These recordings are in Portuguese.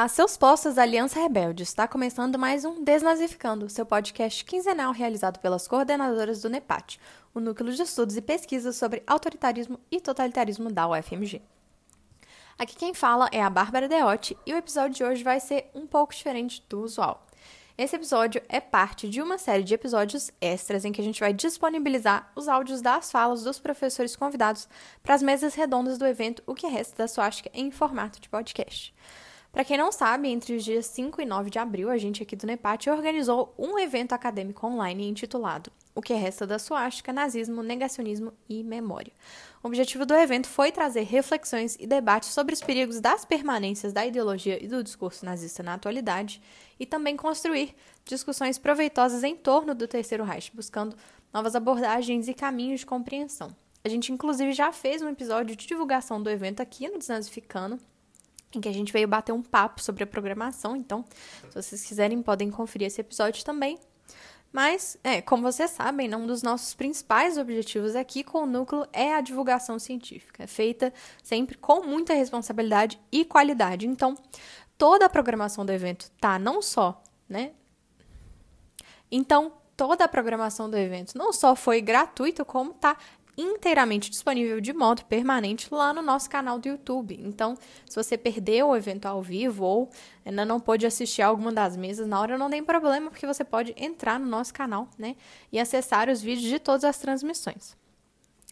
A seus postos, Aliança Rebelde está começando mais um Desnazificando, seu podcast quinzenal realizado pelas coordenadoras do NEPAT, o Núcleo de Estudos e Pesquisas sobre Autoritarismo e Totalitarismo da UFMG. Aqui quem fala é a Bárbara Deotti e o episódio de hoje vai ser um pouco diferente do usual. Esse episódio é parte de uma série de episódios extras em que a gente vai disponibilizar os áudios das falas dos professores convidados para as mesas redondas do evento O que Resta da Suástica em formato de podcast. Para quem não sabe, entre os dias 5 e 9 de abril, a gente aqui do NEPAT organizou um evento acadêmico online intitulado O que resta da suástica, nazismo, negacionismo e memória. O objetivo do evento foi trazer reflexões e debates sobre os perigos das permanências da ideologia e do discurso nazista na atualidade e também construir discussões proveitosas em torno do Terceiro Reich, buscando novas abordagens e caminhos de compreensão. A gente, inclusive, já fez um episódio de divulgação do evento aqui no Desnazificando, em que a gente veio bater um papo sobre a programação. Então, se vocês quiserem, podem conferir esse episódio também. Mas, é, como vocês sabem, né, um dos nossos principais objetivos aqui com o núcleo é a divulgação científica, feita sempre com muita responsabilidade e qualidade. Então, toda a programação do evento tá não só, né? Então, toda a programação do evento não só foi gratuito, como tá inteiramente disponível de modo permanente lá no nosso canal do YouTube. Então, se você perdeu o evento ao vivo ou ainda não pôde assistir alguma das mesas na hora, não tem problema, porque você pode entrar no nosso canal, né, e acessar os vídeos de todas as transmissões.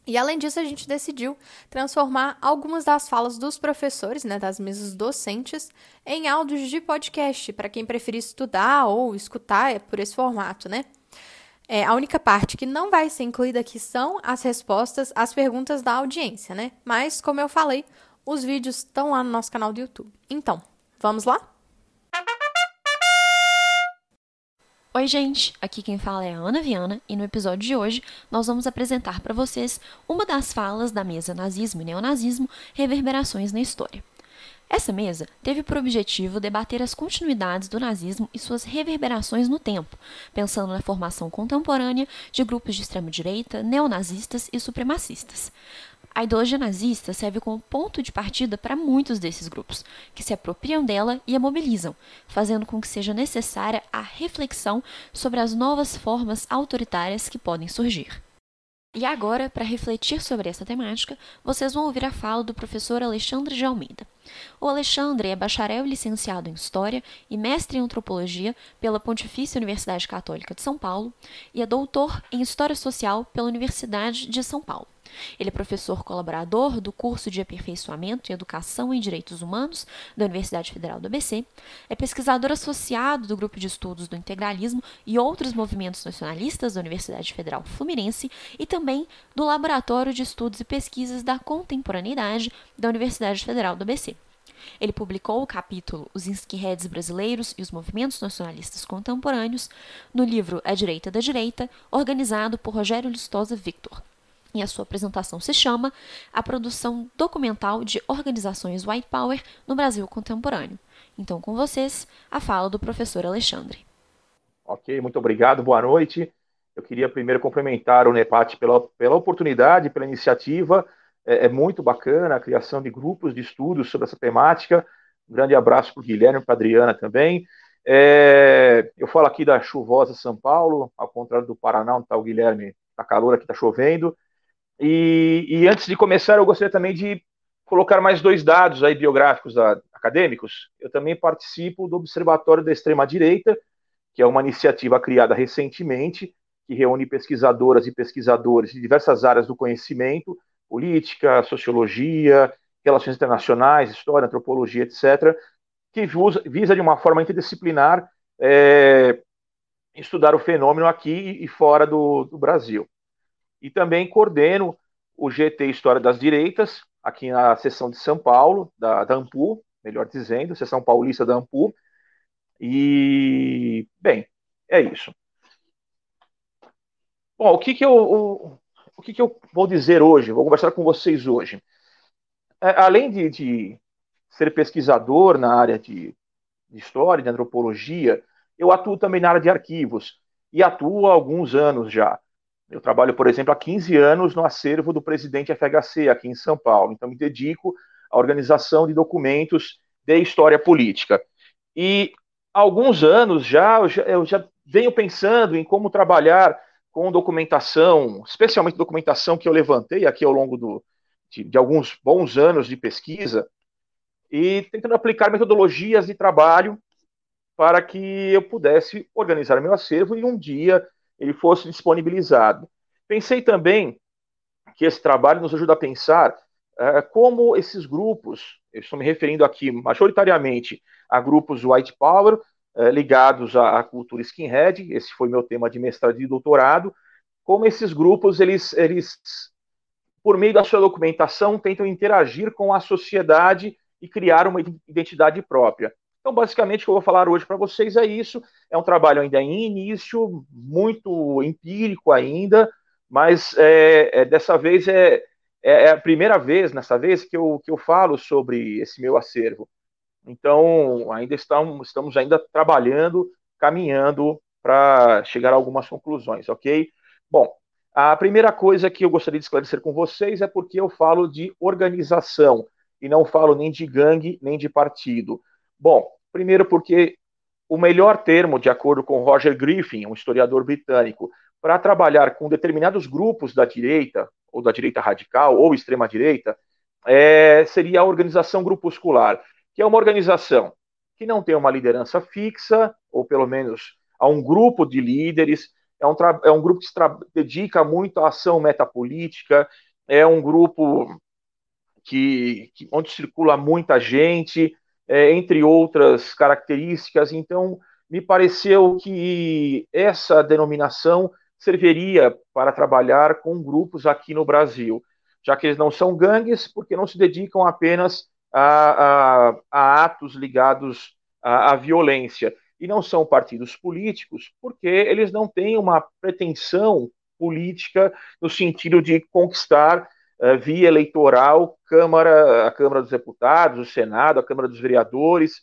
E além disso, a gente decidiu transformar algumas das falas dos professores, né, das mesas docentes, em áudios de podcast, para quem preferir estudar ou escutar por esse formato, né? É, a única parte que não vai ser incluída aqui são as respostas às perguntas da audiência, né? Mas, como eu falei, os vídeos estão lá no nosso canal do YouTube. Então, vamos lá? Oi, gente! Aqui quem fala é a Ana Viana e no episódio de hoje nós vamos apresentar para vocês uma das falas da mesa Nazismo e Neonazismo Reverberações na História. Essa mesa teve por objetivo debater as continuidades do nazismo e suas reverberações no tempo, pensando na formação contemporânea de grupos de extrema-direita, neonazistas e supremacistas. A ideologia nazista serve como ponto de partida para muitos desses grupos, que se apropriam dela e a mobilizam, fazendo com que seja necessária a reflexão sobre as novas formas autoritárias que podem surgir. E agora, para refletir sobre essa temática, vocês vão ouvir a fala do professor Alexandre de Almeida. O Alexandre é bacharel licenciado em História e mestre em Antropologia pela Pontifícia Universidade Católica de São Paulo e é doutor em História Social pela Universidade de São Paulo. Ele é professor colaborador do curso de aperfeiçoamento em Educação em Direitos Humanos da Universidade Federal do ABC, é pesquisador associado do Grupo de Estudos do Integralismo e outros movimentos nacionalistas da Universidade Federal Fluminense e também do Laboratório de Estudos e Pesquisas da Contemporaneidade da Universidade Federal do ABC. Ele publicou o capítulo Os Skinheads Brasileiros e os Movimentos Nacionalistas Contemporâneos no livro A Direita da Direita, organizado por Rogério Listosa Victor, e a sua apresentação se chama A Produção Documental de Organizações White Power no Brasil Contemporâneo. Então, com vocês, a fala do professor Alexandre. Ok, muito obrigado, boa noite. Eu queria primeiro cumprimentar o NEPAT pela, pela oportunidade, pela iniciativa. É, é muito bacana a criação de grupos de estudos sobre essa temática. Um grande abraço para o Guilherme e para a Adriana também. É, eu falo aqui da chuvosa São Paulo, ao contrário do Paraná, onde está o Guilherme, está calor, aqui está chovendo. E, e, antes de começar, eu gostaria também de colocar mais dois dados aí biográficos da, acadêmicos. Eu também participo do Observatório da Extrema Direita, que é uma iniciativa criada recentemente, que reúne pesquisadoras e pesquisadores de diversas áreas do conhecimento, política, sociologia, relações internacionais, história, antropologia, etc., que visa de uma forma interdisciplinar é, estudar o fenômeno aqui e fora do, do Brasil e também coordeno o GT História das Direitas, aqui na seção de São Paulo, da, da AMPU, melhor dizendo, seção paulista da AMPU. E, bem, é isso. Bom, o que, que eu, o, o que, que eu vou dizer hoje? Vou conversar com vocês hoje. É, além de, de, ser pesquisador na área de, de história, de antropologia, eu atuo também na área de arquivos e atuo há alguns anos já. Eu trabalho, por exemplo, há 15 anos no acervo do presidente FHC aqui em São Paulo, então me dedico à organização de documentos de história política. E há alguns anos já eu, já, eu já venho pensando em como trabalhar com documentação, especialmente documentação que eu levantei aqui ao longo do, de, de alguns bons anos de pesquisa, e tentando aplicar metodologias de trabalho para que eu pudesse organizar meu acervo e um dia ele fosse disponibilizado. Pensei também que esse trabalho nos ajuda a pensar uh, como esses grupos, eu estou me referindo aqui majoritariamente a grupos white power, uh, ligados à, à, cultura skinhead, esse foi meu tema de mestrado e doutorado, como esses grupos, eles, eles, por meio da sua documentação, tentam interagir com a sociedade e criar uma identidade própria. Então, basicamente, o que eu vou falar hoje para vocês é isso. É um trabalho ainda em início, muito empírico ainda, mas é, é, dessa vez é, é, é, a primeira vez, nessa vez, que eu, que eu falo sobre esse meu acervo. Então, ainda estamos, estamos ainda trabalhando, caminhando para chegar a algumas conclusões, ok? Bom, a primeira coisa que eu gostaria de esclarecer com vocês é porque eu falo de organização e não falo nem de gangue nem de partido. Bom, primeiro porque o melhor termo, de acordo com Roger Griffin, um historiador britânico, para trabalhar com determinados grupos da direita, ou da direita radical, ou extrema-direita, é, seria a organização grupuscular, que é uma organização que não tem uma liderança fixa, ou pelo menos a um grupo de líderes, é um, é um grupo que se dedica muito à ação metapolítica, é um grupo que, que onde circula muita gente, é, entre outras características. Então, me pareceu que essa denominação serviria para trabalhar com grupos aqui no Brasil, já que eles não são gangues, porque não se dedicam apenas a, a, a atos ligados à, à violência. E não são partidos políticos, porque eles não têm uma pretensão política no sentido de conquistar via eleitoral Câmara, a Câmara dos Deputados, o Senado, a Câmara dos Vereadores.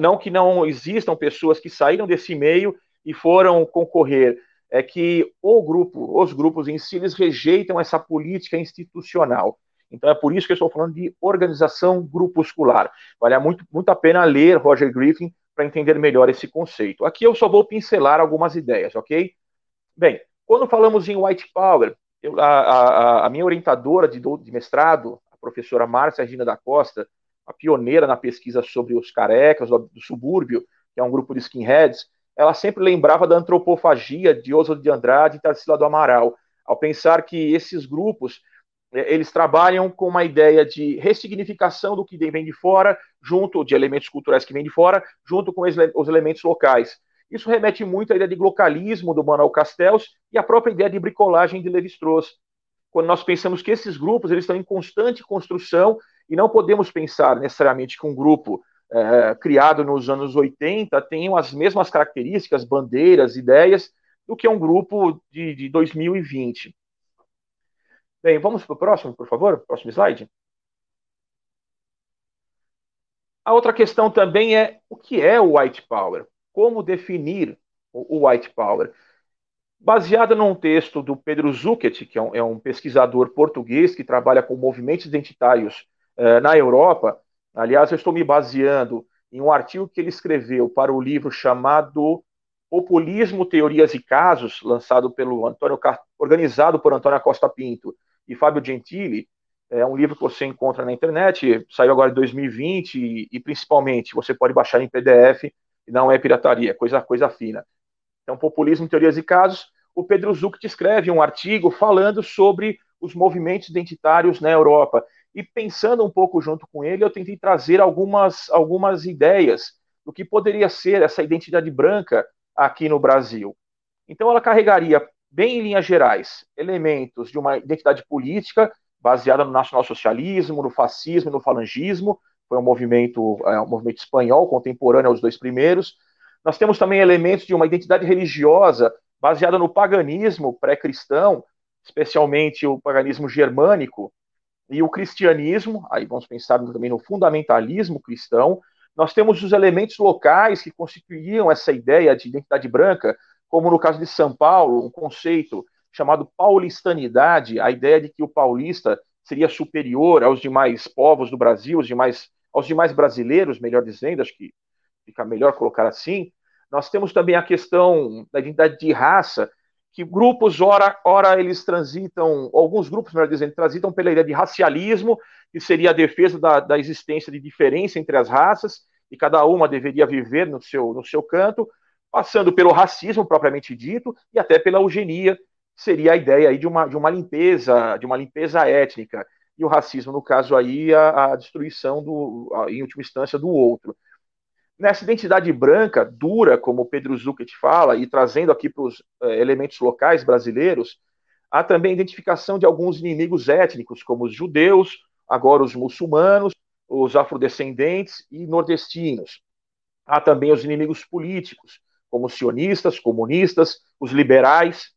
Não que não existam pessoas que saíram desse meio e foram concorrer, é que o grupo, os grupos em si, eles rejeitam essa política institucional. Então é por isso que eu estou falando de organização grupuscular. Vale muito, muito a pena ler Roger Griffin para entender melhor esse conceito. Aqui eu só vou pincelar algumas ideias, ok? Bem, quando falamos em white power, eu, a, a, a, minha orientadora de, de mestrado, a professora Márcia Regina da Costa, a pioneira na pesquisa sobre os carecas do, do subúrbio, que é um grupo de skinheads, ela sempre lembrava da antropofagia de Oswald de Andrade e Tarsila do Amaral, ao pensar que esses grupos é, eles trabalham com uma ideia de ressignificação do que vem de fora, junto de elementos culturais que vêm de fora, junto com os elementos locais. Isso remete muito à ideia de localismo do Manuel Castells e à própria ideia de bricolagem de Levi-Strauss. Quando nós pensamos que esses grupos eles estão em constante construção e não podemos pensar necessariamente que um grupo é, criado nos anos 80 tenham as mesmas características, bandeiras, ideias, do que um grupo de, de 2020. Bem, vamos para o próximo, por favor? Próximo slide. A outra questão também é o que é o white power? Como definir o white power? Baseada num texto do Pedro Zucchet, que é um, é um pesquisador português que trabalha com movimentos identitários uh, na Europa. Aliás, eu estou me baseando em um artigo que ele escreveu para o livro chamado Populismo, Teorias e Casos, lançado pelo Antônio, organizado por Antônio Costa Pinto e Fábio Gentili. É um livro que você encontra na internet, saiu agora em 2020 e, e principalmente você pode baixar em PDF, não é pirataria, é coisa, coisa fina. Então, Populismo, Teorias e Casos. O Pedro Zuc escreve um artigo falando sobre os movimentos identitários na Europa. E pensando um pouco junto com ele, eu tentei trazer algumas, algumas ideias do que poderia ser essa identidade branca aqui no Brasil. Então, ela carregaria bem em linhas gerais, elementos de uma identidade política baseada no nacionalsocialismo, no fascismo no falangismo, foi um movimento, é, um movimento espanhol contemporâneo aos dois primeiros. Nós temos também elementos de uma identidade religiosa baseada no paganismo pré-cristão, especialmente o paganismo germânico e o cristianismo, aí vamos pensar também no fundamentalismo cristão. Nós temos os elementos locais que constituíam essa ideia de identidade branca, como no caso de São Paulo, um conceito chamado paulistanidade, a ideia de que o paulista seria superior aos demais povos do Brasil, aos demais, aos demais brasileiros, melhor dizendo, acho que fica melhor colocar assim, nós temos também a questão da identidade de raça, que grupos, ora, ora eles transitam, alguns grupos, melhor dizendo, transitam pela ideia de racialismo, que seria a defesa da, da existência de diferença entre as raças, e cada uma deveria viver no seu, no seu canto, passando pelo racismo propriamente dito, e até pela eugenia, seria a ideia aí de uma, de uma limpeza, de uma limpeza étnica, e o racismo, no caso aí, a, a destruição, do, a, em última instância, do outro. Nessa identidade branca, dura, como o Pedro Zucchet fala, e trazendo aqui para os eh, elementos locais brasileiros, há também a identificação de alguns inimigos étnicos, como os judeus, agora os muçulmanos, os afrodescendentes e nordestinos. Há também os inimigos políticos, como os sionistas, comunistas, os liberais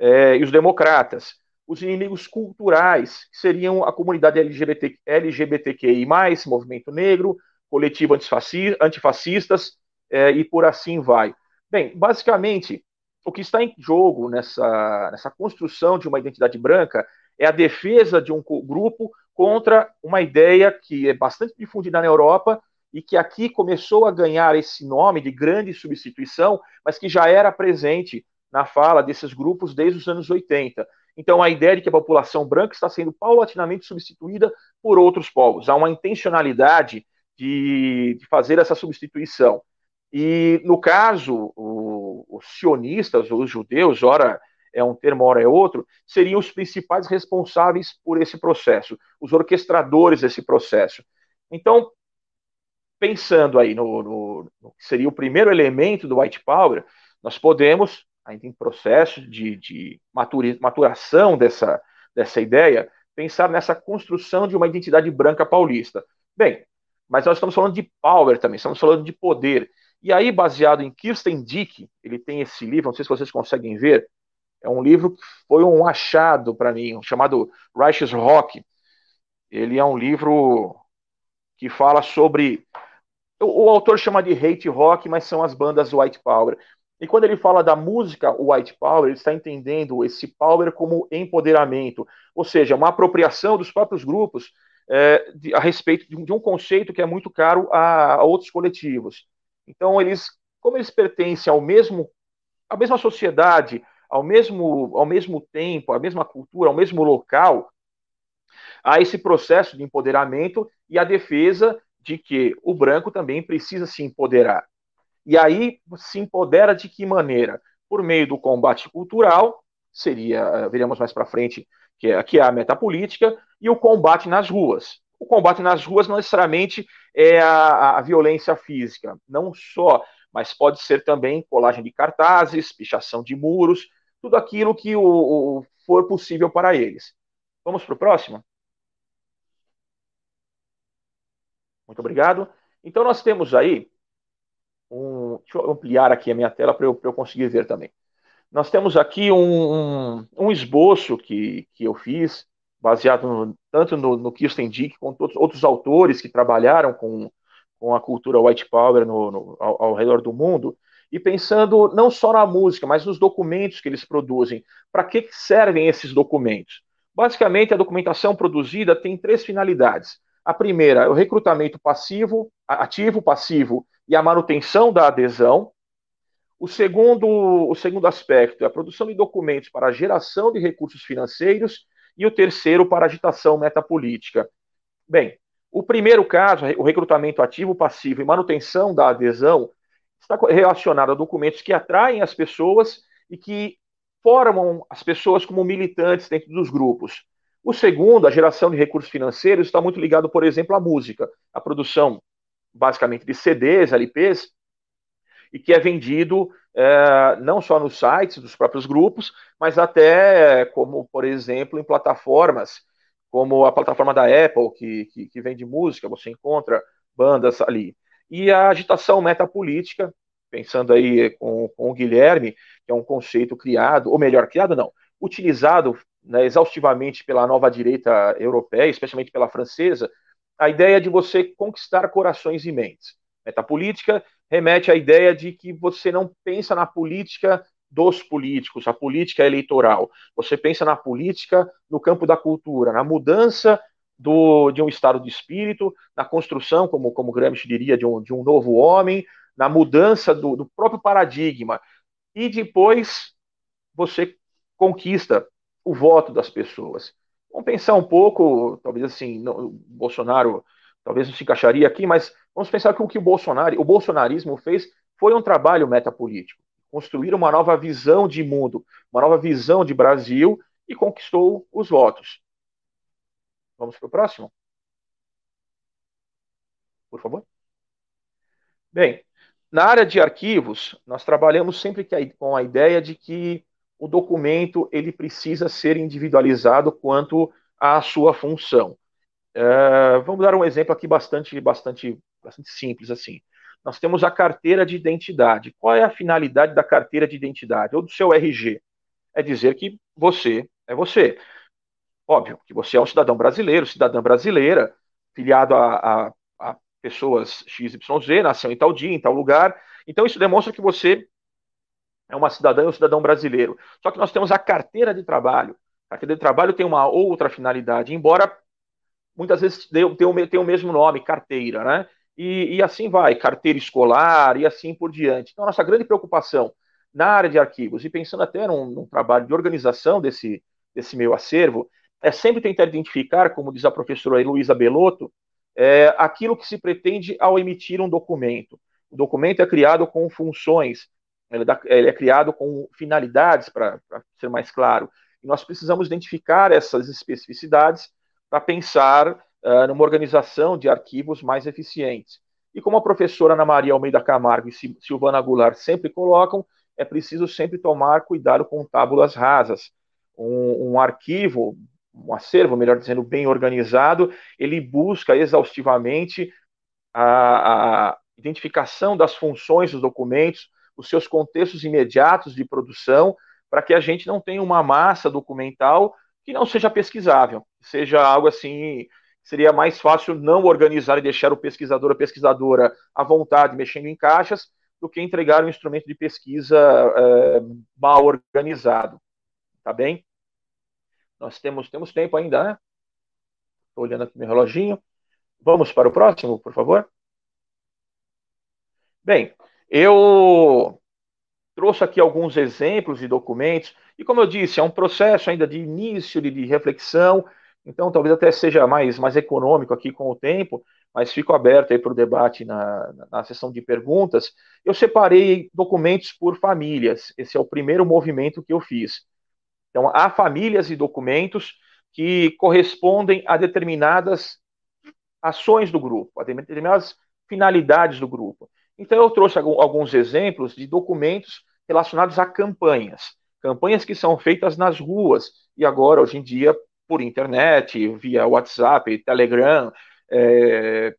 eh, e os democratas. Os inimigos culturais, que seriam a comunidade LGBT, LGBTQI+, movimento negro, coletivo antifascistas é, e por assim vai. Bem, basicamente, o que está em jogo nessa, nessa construção de uma identidade branca é a defesa de um grupo contra uma ideia que é bastante difundida na Europa e que aqui começou a ganhar esse nome de grande substituição, mas que já era presente na fala desses grupos desde os anos 80. Então, a ideia de que a população branca está sendo paulatinamente substituída por outros povos. Há uma intencionalidade de, de fazer essa substituição. E, no caso, o, os sionistas, os judeus, ora é um termo, ora é outro, seriam os principais responsáveis por esse processo, os orquestradores desse processo. Então, pensando aí no, no, que seria o primeiro elemento do white power, nós podemos, ainda em processo de, de maturação dessa, dessa ideia, pensar nessa construção de uma identidade branca paulista. Bem, mas nós estamos falando de power também, estamos falando de poder. E aí, baseado em Kirsten Dick, ele tem esse livro, não sei se vocês conseguem ver, é um livro que foi um achado para mim, chamado Righteous Rock. Ele é um livro que fala sobre. O, o, autor chama de hate rock, mas são as bandas white power. E quando ele fala da música white power, ele está entendendo esse power como empoderamento, ou seja, uma apropriação dos próprios grupos é, de, a respeito de um, de um, conceito que é muito caro a, a, outros coletivos. Então, eles, como eles pertencem ao mesmo, à mesma sociedade, ao mesmo, ao mesmo tempo, à mesma cultura, ao mesmo local, há esse processo de empoderamento e a defesa de que o branco também precisa se empoderar. E aí se empodera de que maneira? Por meio do combate cultural, seria, eh, veremos mais para frente, que é, que é a metapolítica, e o combate nas ruas. O combate nas ruas não necessariamente é a, a violência física, não só, mas pode ser também colagem de cartazes, pichação de muros, tudo aquilo que o, o for possível para eles. Vamos para o próximo? Muito obrigado. Então, nós temos aí um. Deixa eu ampliar aqui a minha tela para eu, eu conseguir ver também. Nós temos aqui um, um, um esboço que, que eu fiz, baseado no, tanto no, no Kirsten Dick quanto outros, outros autores que trabalharam com, com a cultura white power no, no, ao, ao, redor do mundo, e pensando não só na música, mas nos documentos que eles produzem. Para que servem esses documentos? Basicamente, a documentação produzida tem três finalidades. A primeira é o recrutamento passivo, ativo, passivo e a manutenção da adesão. O segundo, o segundo aspecto é a produção de documentos para a geração de recursos financeiros e o terceiro para agitação metapolítica. Bem, o primeiro caso, o recrutamento ativo, passivo e manutenção da adesão, está relacionado a documentos que atraem as pessoas e que formam as pessoas como militantes dentro dos grupos. O segundo, a geração de recursos financeiros, está muito ligado, por exemplo, à música, à produção basicamente de CDs, LPs, e que é vendido é, não só nos sites dos próprios grupos, mas até, como por exemplo, em plataformas, como a plataforma da Apple, que, que, que vende música, você encontra bandas ali. E a agitação metapolítica, pensando aí com, com o Guilherme, que é um conceito criado, ou melhor, criado não, utilizado né, exaustivamente pela nova direita europeia, especialmente pela francesa, a ideia de você conquistar corações e mentes. Metapolítica remete à ideia de que você não pensa na política dos políticos, a política eleitoral. Você pensa na política no campo da cultura, na mudança do, de um estado de espírito, na construção, como, como Gramsci diria, de um, de um novo homem, na mudança do, do próprio paradigma. E depois você conquista o voto das pessoas. Vamos pensar um pouco, talvez assim, o Bolsonaro talvez não se encaixaria aqui, mas vamos pensar que o que o Bolsonaro, o bolsonarismo fez foi um trabalho metapolítico, construir uma nova visão de mundo, uma nova visão de Brasil e conquistou os votos. Vamos para o próximo? Por favor. Bem, na área de arquivos, nós trabalhamos sempre com a ideia de que o documento ele precisa ser individualizado quanto à sua função. Uh, vamos dar um exemplo aqui bastante, bastante, bastante simples assim. Nós temos a carteira de identidade. Qual é a finalidade da carteira de identidade ou do seu RG? É dizer que você é você. Óbvio que você é um cidadão brasileiro, cidadã brasileira, filiado a, a, a pessoas XYZ, nasceu em tal dia, em tal lugar. Então isso demonstra que você é uma cidadã ou um cidadão brasileiro. Só que nós temos a carteira de trabalho. A carteira de trabalho tem uma outra finalidade, embora muitas vezes tenha o mesmo nome, carteira, né? E, e, assim vai, carteira escolar e assim por diante. Então, a nossa grande preocupação na área de arquivos, e pensando até num, num trabalho de organização desse, desse meu acervo, é sempre tentar identificar, como diz a professora Luísa Belotto, é, aquilo que se pretende ao emitir um documento. O documento é criado com funções, ele, dá, ele é criado com finalidades, para ser mais claro. E nós precisamos identificar essas especificidades para pensar uh, numa organização de arquivos mais eficientes. E como a professora Ana Maria Almeida Camargo e Silvana Goulart sempre colocam, é preciso sempre tomar cuidado com tábulas rasas. Um, um arquivo, um acervo, melhor dizendo, bem organizado, ele busca exaustivamente a, a identificação das funções dos documentos, os seus contextos imediatos de produção, para que a gente não tenha uma massa documental que não seja pesquisável, seja algo assim, seria mais fácil não organizar e deixar o pesquisador, a pesquisadora à vontade, mexendo em caixas, do que entregar um instrumento de pesquisa é, mal organizado. Tá bem? Nós temos, temos tempo ainda, né? Estou olhando aqui meu reloginho. Vamos para o próximo, por favor. Bem, eu trouxe aqui alguns exemplos de documentos, e como eu disse, é um processo ainda de início, de, de reflexão, então talvez até seja mais, mais econômico aqui com o tempo, mas fico aberto aí para o debate na, na sessão de perguntas. Eu separei documentos por famílias, esse é o primeiro movimento que eu fiz. Então, há famílias e documentos que correspondem a determinadas ações do grupo, a determinadas finalidades do grupo. Então, eu trouxe alguns exemplos de documentos relacionados a campanhas. Campanhas que são feitas nas ruas e agora, hoje em dia, por internet, via WhatsApp, Telegram, é,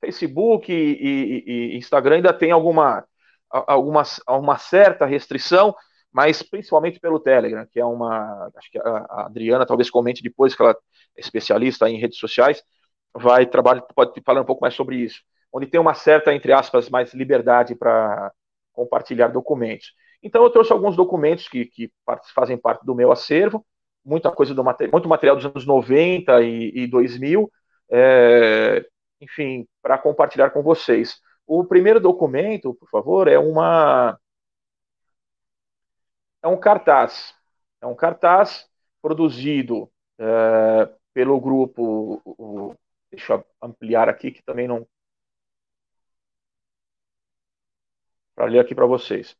Facebook e, e, e, Instagram ainda tem alguma, alguma uma certa restrição, mas principalmente pelo Telegram, que é uma. Acho que a Adriana talvez comente depois, que ela é especialista em redes sociais, vai trabalhar, pode falar um pouco mais sobre isso, onde tem uma certa, entre aspas, mais liberdade para compartilhar documentos. Então eu trouxe alguns documentos que, que fazem parte do meu acervo, muita coisa do muito material dos anos 90 e, e 2000, é, enfim, para compartilhar com vocês. O primeiro documento, por favor, é uma é um cartaz, é um cartaz produzido é, pelo grupo, o, deixa eu ampliar aqui que também não para ler aqui para vocês.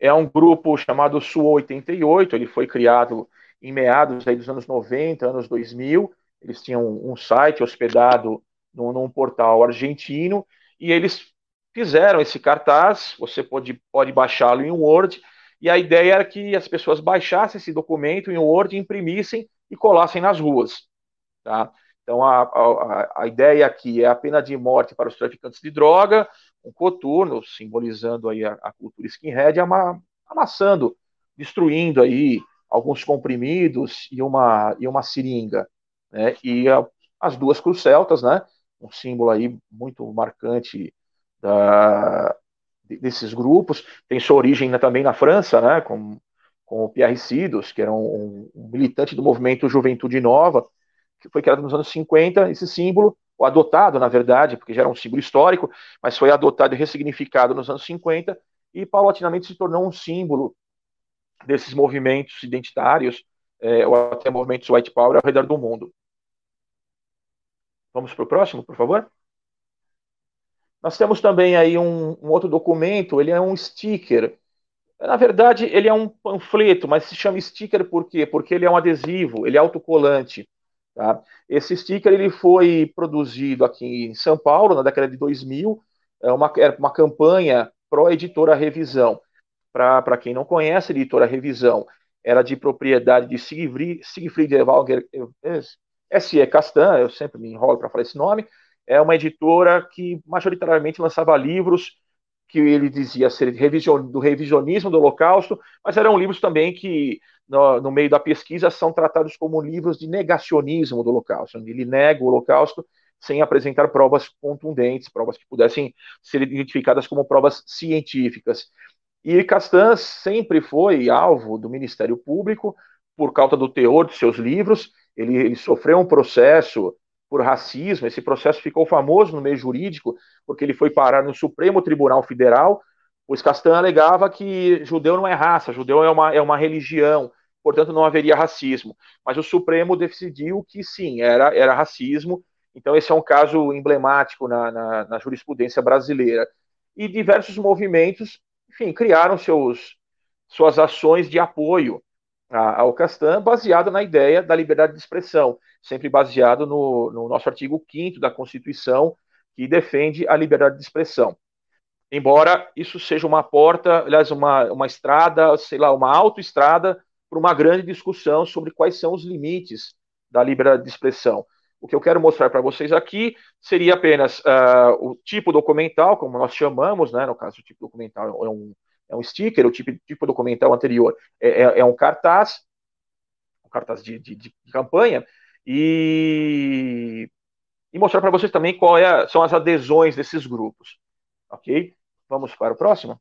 É um grupo chamado Sul 88, ele foi criado em meados aí dos anos 90, anos 2000. Eles tinham um site hospedado num, num portal argentino e eles fizeram esse cartaz. Você pode, pode baixá-lo em Word. E a ideia era que as pessoas baixassem esse documento em Word, imprimissem e colassem nas ruas. Tá? Então, a, a, a, ideia aqui é a pena de morte para os traficantes de droga, um coturno, simbolizando aí a, a cultura skinhead, ama, amassando, destruindo aí alguns comprimidos e uma, e uma seringa. Né? E a, as duas cruz celtas, né? um símbolo aí muito marcante da, desses grupos, tem sua origem né, também na França, né, com, com o Pierre Sidos, que era um, um, militante do movimento Juventude Nova, que foi criado nos anos 50, esse símbolo ou adotado, na verdade, porque já era um símbolo histórico, mas foi adotado e ressignificado nos anos 50 e paulatinamente se tornou um símbolo desses movimentos identitários, é, ou até movimentos white power ao redor do mundo. Vamos para o próximo, por favor? Nós temos também aí um, um, outro documento, ele é um sticker. Na verdade, ele é um panfleto, mas se chama sticker por quê? Porque ele é um adesivo, ele é autocolante. Tá? Esse sticker ele foi produzido aqui em São Paulo, na década de 2000, é uma, é uma campanha pró-editora Revisão. Para quem não conhece, a editora Revisão era de propriedade de Siegfried, Siegfried Evalger, S.E. Castan, eu sempre me enrolo para falar esse nome, é uma editora que majoritariamente lançava livros que ele dizia ser do revisionismo do Holocausto, mas eram livros também que, no, no, meio da pesquisa, são tratados como livros de negacionismo do Holocausto. Ele nega o Holocausto sem apresentar provas contundentes, provas que pudessem ser identificadas como provas científicas. E Castan sempre foi alvo do Ministério Público por causa do teor de seus livros. Ele, ele sofreu um processo por racismo. Esse processo ficou famoso no meio jurídico porque ele foi parar no Supremo Tribunal Federal, pois Castan alegava que judeu não é raça, judeu é uma, é uma religião, portanto não haveria racismo. Mas o Supremo decidiu que sim, era, era racismo. Então esse é um caso emblemático na, na, na jurisprudência brasileira. E diversos movimentos, enfim, criaram seus, suas ações de apoio ao Castan, baseado na ideia da liberdade de expressão, sempre baseado no, no nosso artigo 5 da Constituição, que defende a liberdade de expressão. Embora isso seja uma porta, aliás, uma, uma estrada, sei lá, uma autoestrada para uma grande discussão sobre quais são os limites da liberdade de expressão. O que eu quero mostrar para vocês aqui seria apenas uh, o tipo documental, como nós chamamos, né? no caso, o tipo documental é um, é um sticker, o tipo, tipo documental anterior é, é, é um cartaz, um cartaz de, de, de campanha, e, e mostrar para vocês também qual é, são as adesões desses grupos. Ok? Vamos para o próximo?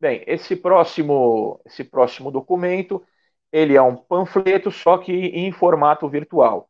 Bem, esse próximo, esse próximo documento, ele é um panfleto, só que em formato virtual.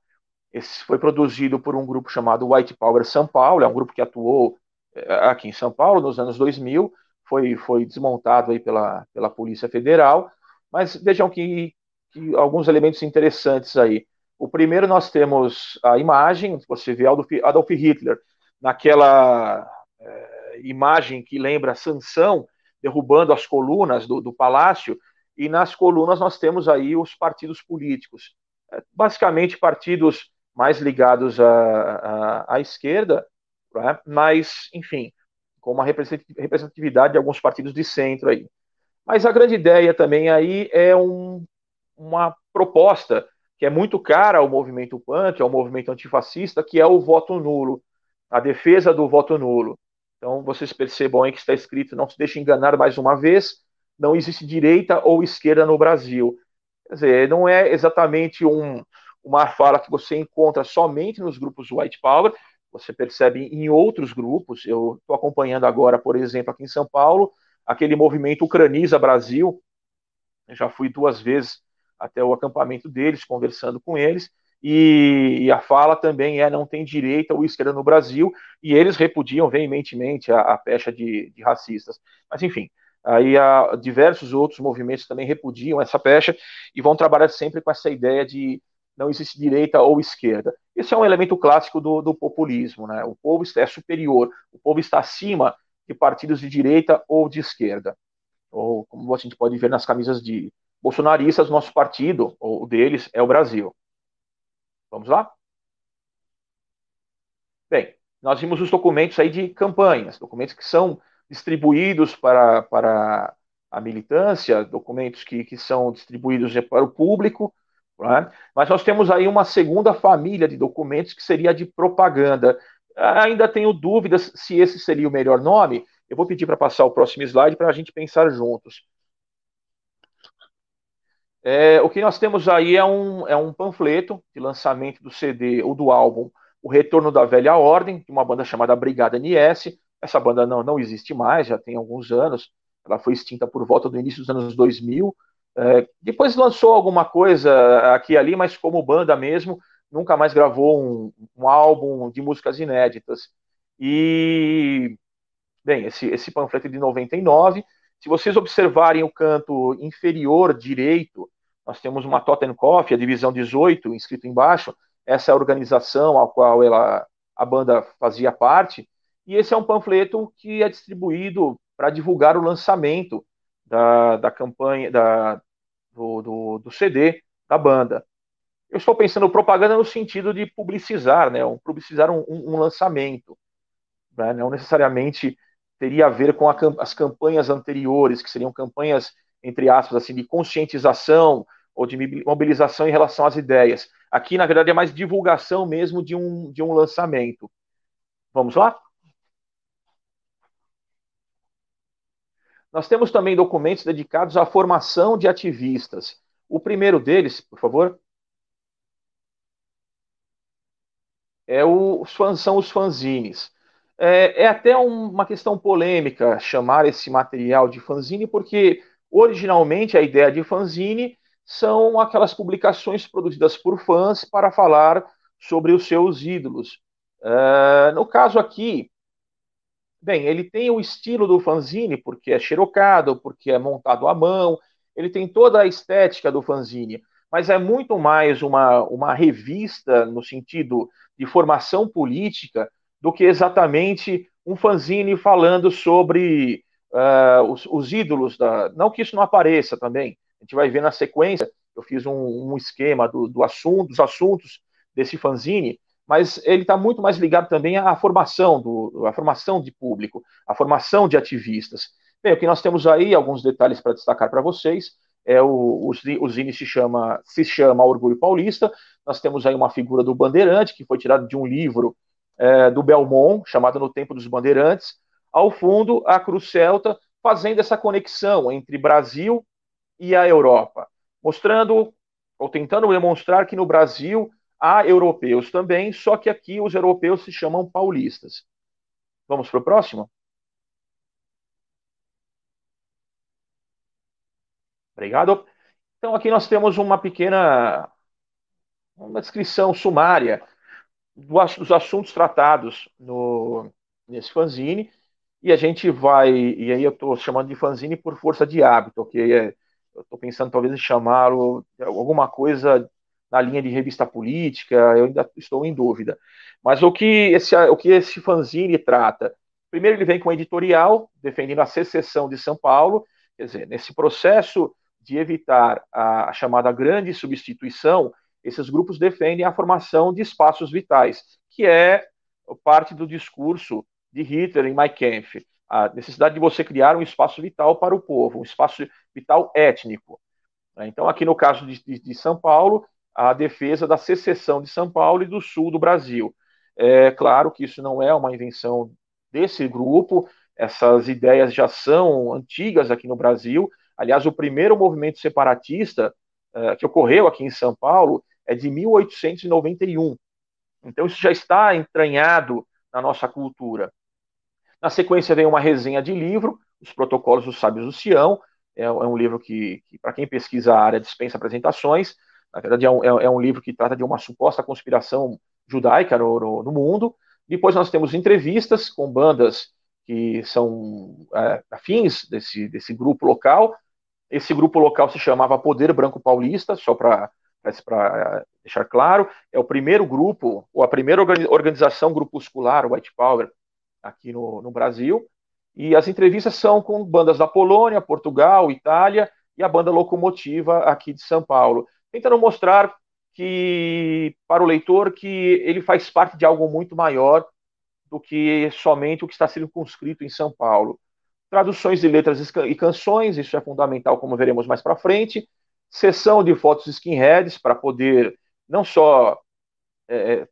Esse foi produzido por um grupo chamado White Power São Paulo, é um grupo que atuou eh, aqui em São Paulo nos anos 2000, foi, foi desmontado aí pela, pela Polícia Federal, mas vejam que, que alguns elementos interessantes aí. O primeiro nós temos a imagem, você vê Adolf, Adolf Hitler naquela é, imagem que lembra Sansão derrubando as colunas do, do palácio, e nas colunas nós temos aí os partidos políticos, é, basicamente partidos mais ligados à, à, à esquerda, né? mas, enfim, com uma representatividade de alguns partidos de centro aí. Mas a grande ideia também aí é um, uma proposta que é muito cara ao movimento punk, ao movimento antifascista, que é o voto nulo, a defesa do voto nulo. Então vocês percebam aí que está escrito, não se deixe enganar mais uma vez, não existe direita ou esquerda no Brasil. Quer dizer, não é exatamente um, uma fala que você encontra somente nos grupos white power, você percebe em outros grupos. Eu estou acompanhando agora, por exemplo, aqui em São Paulo, aquele movimento Ucraniza Brasil. Eu já fui duas vezes até o acampamento deles, conversando com eles, e, e a fala também é não tem direito ao esquerda no Brasil, e eles repudiam veementemente a, a pecha de, de racistas. Mas enfim, aí há diversos outros movimentos também repudiam essa pecha e vão trabalhar sempre com essa ideia de não existe direita ou esquerda. Esse é um elemento clássico do, do populismo. Né? O povo é superior, o povo está acima de partidos de direita ou de esquerda. Ou, como a gente pode ver nas camisas de bolsonaristas, nosso partido, ou o deles, é o Brasil. Vamos lá? Bem, nós vimos os documentos aí de campanhas, documentos que são distribuídos para, para a militância, documentos que, que são distribuídos para o público, é? Mas nós temos aí uma segunda família de documentos que seria de propaganda. Ainda tenho dúvidas se esse seria o melhor nome. Eu vou pedir para passar o próximo slide para a gente pensar juntos. É, o que nós temos aí é um, é um panfleto de lançamento do CD ou do álbum O Retorno da Velha Ordem, de uma banda chamada Brigada NS. Essa banda não, não existe mais, já tem alguns anos. Ela foi extinta por volta do início dos anos 2000 É, depois lançou alguma coisa aqui e ali, mas como banda mesmo, nunca mais gravou um, um álbum de músicas inéditas. E, bem, esse, esse panfleto é de 99. Se vocês observarem o canto inferior direito, nós temos uma Totenkopf, a divisão 18, inscrito embaixo. Essa é a organização a qual ela, a banda fazia parte. E esse é um panfleto que é distribuído para divulgar o lançamento da, da campanha, da, do, do, do CD da banda. Eu estou pensando propaganda no sentido de publicizar, né? Publicizar um, um lançamento. Né? Não necessariamente teria a ver com a, as campanhas anteriores, que seriam campanhas, entre aspas, assim, de conscientização ou de mobilização em relação às ideias. Aqui, na verdade, é mais divulgação mesmo de um, de um lançamento. Vamos lá? Nós temos também documentos dedicados à formação de ativistas. O primeiro deles, por favor, é o, são os fanzines. É, é até um, uma questão polêmica chamar esse material de fanzine, porque originalmente a ideia de fanzine são aquelas publicações produzidas por fãs para falar sobre os seus ídolos. Uh, no caso aqui, bem, ele tem o estilo do fanzine, porque é xerocado, porque é montado à mão, ele tem toda a estética do fanzine, mas é muito mais uma, uma revista no sentido de formação política do que exatamente um fanzine falando sobre uh, os, os, ídolos da. Não que isso não apareça também. A gente vai ver na sequência. Eu fiz um, um esquema do, do assunto, dos assuntos desse fanzine, mas ele está muito mais ligado também à formação do, à formação de público, à formação de ativistas. Bem, o que nós temos aí, alguns detalhes para destacar para vocês, é o, o, o Zine se chama, se chama Orgulho Paulista, nós temos aí uma figura do Bandeirante, que foi tirada de um livro é, do Belmont, chamado No Tempo dos Bandeirantes, ao fundo a Cruz Celta, fazendo essa conexão entre Brasil e a Europa, mostrando ou tentando demonstrar que no Brasil há europeus também, só que aqui os europeus se chamam paulistas. Vamos para o próximo? Obrigado. Então aqui nós temos uma pequena uma descrição sumária dos assuntos tratados no, nesse fanzine, e a gente vai, e aí eu estou chamando de fanzine por força de hábito, ok? É, eu estou pensando talvez em chamá-lo alguma coisa na linha de revista política, eu ainda estou em dúvida. Mas o que esse, o que esse fanzine trata? Primeiro, ele vem com um editorial defendendo a secessão de São Paulo, quer dizer, nesse processo de evitar a, chamada grande substituição, esses grupos defendem a formação de espaços vitais, que é parte do discurso de Hitler em Mein Kampf, a necessidade de você criar um espaço vital para o povo, um espaço vital étnico. Então, aqui no caso de, de, de São Paulo, a defesa da secessão de São Paulo e do sul do Brasil. É claro que isso não é uma invenção desse grupo, essas ideias já são antigas aqui no Brasil. Aliás, o primeiro movimento separatista uh, que ocorreu aqui em São Paulo é de 1891. Então isso já está entranhado na nossa cultura. Na sequência vem uma resenha de livro, Os Protocolos dos Sábios do Sião. É, é um livro que, que para quem pesquisa a área, dispensa apresentações. Na verdade, é um, é, é um, livro que trata de uma suposta conspiração judaica no, no, no mundo. Depois nós temos entrevistas com bandas que são é, afins desse, desse grupo local. Esse grupo local se chamava Poder Branco Paulista, só para eh, deixar claro, é o primeiro grupo, ou a primeira organização grupuscular, White Power, aqui no, no Brasil. E as entrevistas são com bandas da Polônia, Portugal, Itália e a banda Locomotiva aqui de São Paulo, tentando mostrar que para o leitor que ele faz parte de algo muito maior do que somente o que está circunscrito em São Paulo. Traduções de letras e canções, isso é fundamental, como veremos mais para frente sessão de fotos skinheads para poder não só é,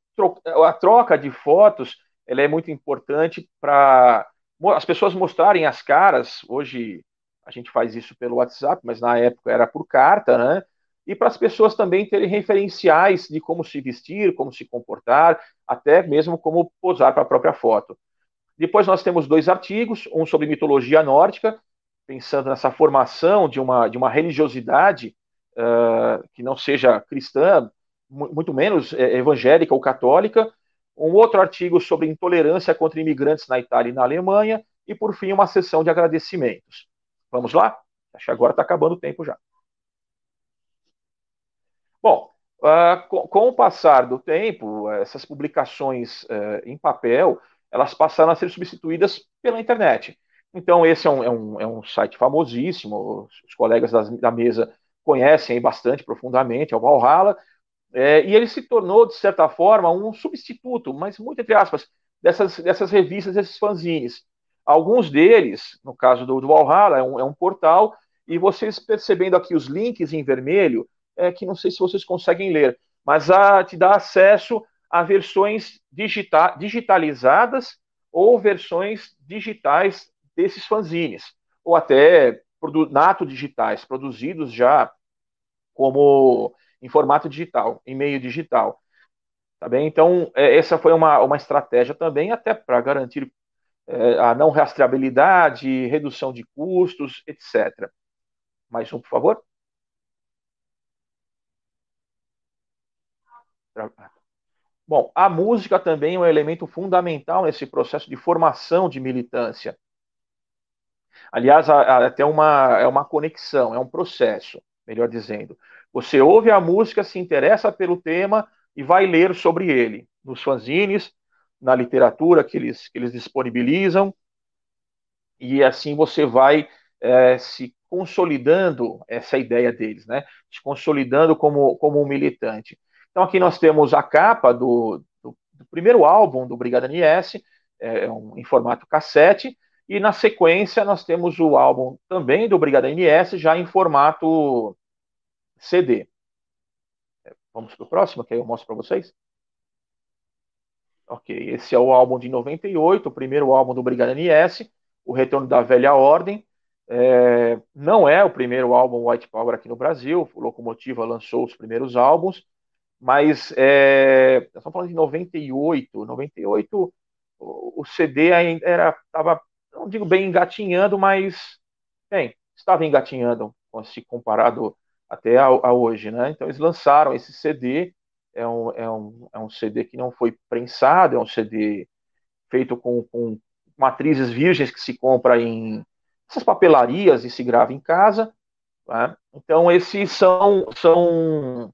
a troca de fotos ela é muito importante para as pessoas mostrarem as caras. Hoje a gente faz isso pelo WhatsApp, mas na época era por carta, né? E para as pessoas também terem referenciais de como se vestir, como se comportar, até mesmo como posar para a própria foto. Depois nós temos dois artigos, um sobre mitologia nórdica, pensando nessa formação de uma, de uma religiosidade uh, que não seja cristã, muito menos é, evangélica ou católica, um outro artigo sobre intolerância contra imigrantes na Itália e na Alemanha, e por fim uma sessão de agradecimentos. Vamos lá? Acho que agora está acabando o tempo já. Bom, uh, com, com, o passar do tempo, essas publicações uh, em papel, elas passaram a ser substituídas pela internet. Então, esse é um, é um, é um site famosíssimo, os colegas das, da mesa conhecem bastante profundamente, é o Valhalla, é, e ele se tornou, de certa forma, um substituto, mas muito entre aspas, dessas, dessas revistas, desses fanzines. Alguns deles, no caso do, do Valhalla, é um, é um portal, e vocês percebendo aqui os links em vermelho, é que não sei se vocês conseguem ler, mas a, te dá acesso a versões digita, digitalizadas ou versões digitais desses fanzines, ou até nato digitais, produzidos já como em formato digital, em meio digital. Tá bem? Então, é, essa foi uma, uma estratégia também, até para garantir é, a não rastreabilidade, redução de custos, etc. Mais um, por favor. Bom, a música também é um elemento fundamental nesse processo de formação de militância. Aliás, até uma, é uma conexão, é um processo, melhor dizendo. Você ouve a música, se interessa pelo tema e vai ler sobre ele nos fanzines, na literatura que eles, que eles disponibilizam, e assim você vai é, se consolidando essa ideia deles, né? Se consolidando como, como um militante. Então aqui nós temos a capa do, do, do primeiro álbum do Brigada NS, é, um, em formato cassete, e na sequência nós temos o álbum também do Brigada NS, já em formato CD. Vamos para o próximo, que aí eu mostro para vocês. Ok, esse é o álbum de 98, o primeiro álbum do Brigada NS, O Retorno da Velha Ordem. É, não é o primeiro álbum White Power aqui no Brasil, o Locomotiva lançou os primeiros álbuns, mas é, estamos falando de 98, 98 o, o CD ainda era, estava, não digo bem engatinhando, mas, bem, estava engatinhando, se comparado até a, a, hoje, né? Então eles lançaram esse CD, é um, é, um, é um CD que não foi prensado, é um CD feito com, com matrizes virgens que se compra em essas papelarias e se grava em casa. Né? Então esses são, são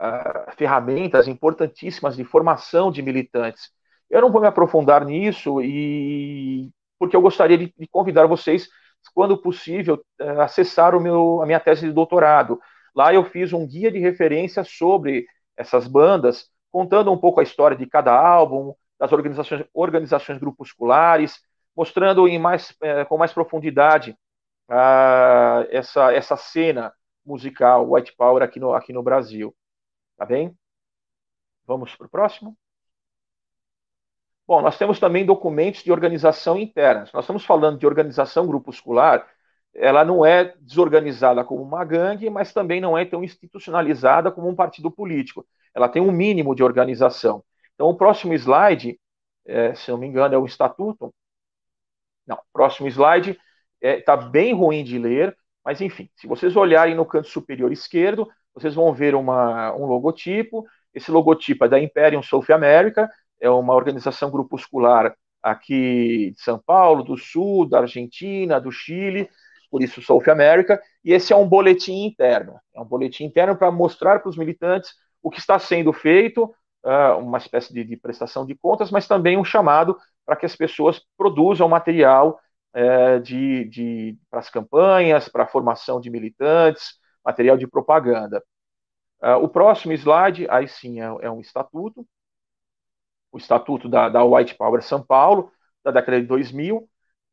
uh, ferramentas importantíssimas de formação de militantes. Eu não vou me aprofundar nisso e porque eu gostaria de, de convidar vocês quando possível, eh, acessar o meu, a minha tese de doutorado. Lá eu fiz um guia de referência sobre essas bandas, contando um pouco a história de cada álbum, das organizações, organizações grupusculares, mostrando em mais, é, com mais profundidade uh, essa, essa cena musical White Power aqui no, aqui no Brasil. Tá bem? Vamos para o próximo? Bom, nós temos também documentos de organização interna. nós estamos falando de organização grupuscular, ela não é desorganizada como uma gangue, mas também não é tão institucionalizada como um partido político. Ela tem um mínimo de organização. Então, o próximo slide, é, se não me engano, é o estatuto. Não, próximo slide está é, tá bem ruim de ler, mas enfim, se vocês olharem no canto superior esquerdo, vocês vão ver uma, um logotipo. Esse logotipo é da Imperium South America, é uma organização grupuscular aqui de São Paulo, do Sul, da Argentina, do Chile, por isso South America, e esse é um boletim interno. É um boletim interno para mostrar para os militantes o que está sendo feito, uh, uma espécie de, de, prestação de contas, mas também um chamado para que as pessoas produzam material uh, de, de para as campanhas, para a formação de militantes, material de propaganda. Uh, o próximo slide, aí sim, é, é um estatuto, o estatuto da, da White Power São Paulo, da década de 2000.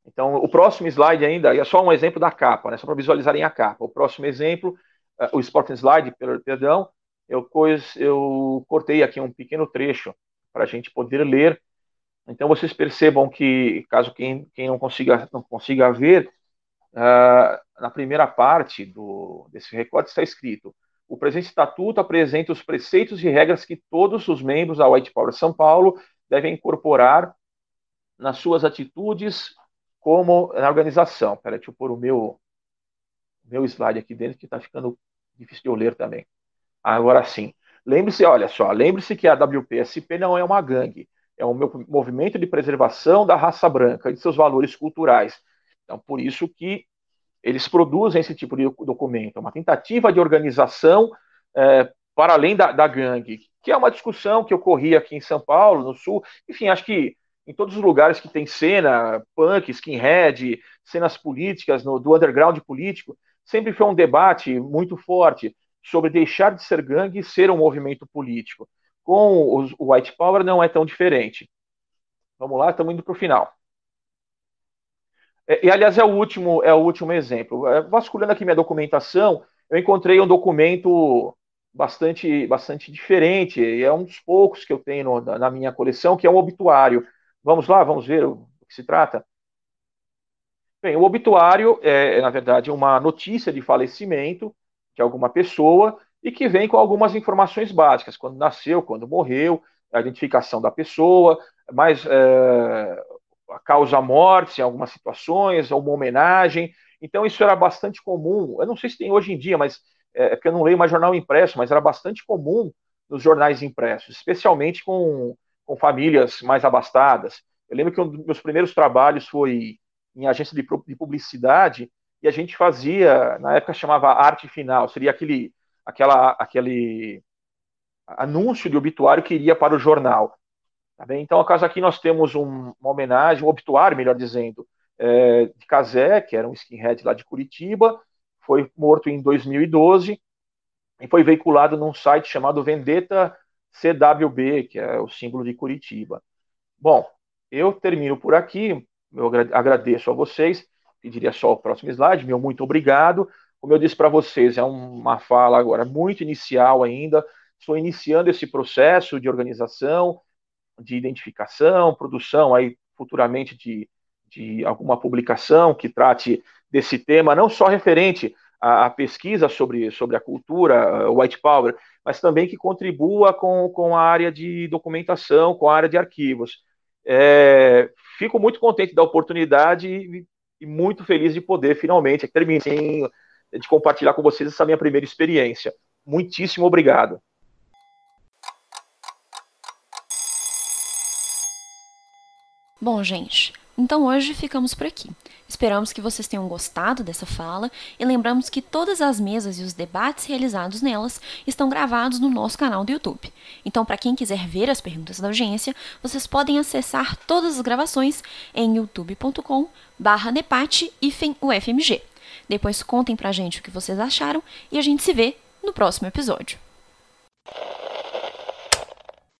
Então, o próximo slide ainda é só um exemplo da capa, né, só para visualizarem a capa. O próximo exemplo, uh, o Sporting Slide, perdão, eu, eu cortei aqui um pequeno trecho para a gente poder ler. Então, vocês percebam que, caso quem, quem não, consiga, não consiga ver, uh, na primeira parte do, desse recorte está escrito o presente estatuto apresenta os preceitos e regras que todos os membros da White Power São Paulo devem incorporar nas suas atitudes, como na organização. Peraí, deixa eu pôr o meu, meu slide aqui dentro, que está ficando difícil de eu ler também. Agora sim. Lembre-se, olha só, lembre-se que a WPSP não é uma gangue, é um movimento de preservação da raça branca e de seus valores culturais. Então, por isso que eles produzem esse tipo de documento, uma tentativa de organização é, para além da, da, gangue, que é uma discussão que ocorria aqui em São Paulo, no Sul, enfim, acho que em todos os lugares que tem cena, punk, skinhead, cenas políticas, no, do underground político, sempre foi um debate muito forte sobre deixar de ser gangue e ser um movimento político. Com os, o White Power não é tão diferente. Vamos lá, estamos indo para o final. É, e, aliás, é o último, é o último exemplo. É, vasculhando aqui minha documentação, eu encontrei um documento bastante, bastante diferente, e é um dos poucos que eu tenho no, na minha coleção, que é um obituário. Vamos lá, vamos ver o que se trata? Bem, o obituário é, na verdade, uma notícia de falecimento de alguma pessoa e que vem com algumas informações básicas, quando nasceu, quando morreu, a identificação da pessoa, mais é, causa morte em algumas situações, uma homenagem. Então, isso era bastante comum. Eu não sei se tem hoje em dia, mas é, é porque eu não leio mais jornal impresso, mas era bastante comum nos jornais impressos, especialmente com, com famílias mais abastadas. Eu lembro que um dos meus primeiros trabalhos foi em agência de, de publicidade e a gente fazia, na época chamava arte final, seria aquele, aquela, aquele anúncio de obituário que iria para o jornal. Tá bem? Então, no caso aqui, nós temos um, uma homenagem, um obituário, melhor dizendo, é, de Casé, que era um skinhead lá de Curitiba, foi morto em 2012 e foi veiculado num site chamado Vendetta CWB, que é o símbolo de Curitiba. Bom, eu termino por aqui, eu agradeço a vocês pediria só o próximo slide, meu muito obrigado. Como eu disse para vocês, é uma fala agora muito inicial ainda, estou iniciando esse processo de organização, de identificação, produção aí futuramente de, de alguma publicação que trate desse tema, não só referente à, à pesquisa sobre, sobre a cultura, uh, white power, mas também que contribua com, com a área de documentação, com a área de arquivos. É, fico muito contente da oportunidade e e muito feliz de poder finalmente terminar de compartilhar com vocês essa minha primeira experiência. Muitíssimo obrigado. Bom, gente, então hoje ficamos por aqui. Esperamos que vocês tenham gostado dessa fala e lembramos que todas as mesas e os debates realizados nelas estão gravados no nosso canal do YouTube. Então, para quem quiser ver as perguntas da audiência, vocês podem acessar todas as gravações em youtube.com/nepate-ufmg. Depois contem pra gente o que vocês acharam e a gente se vê no próximo episódio.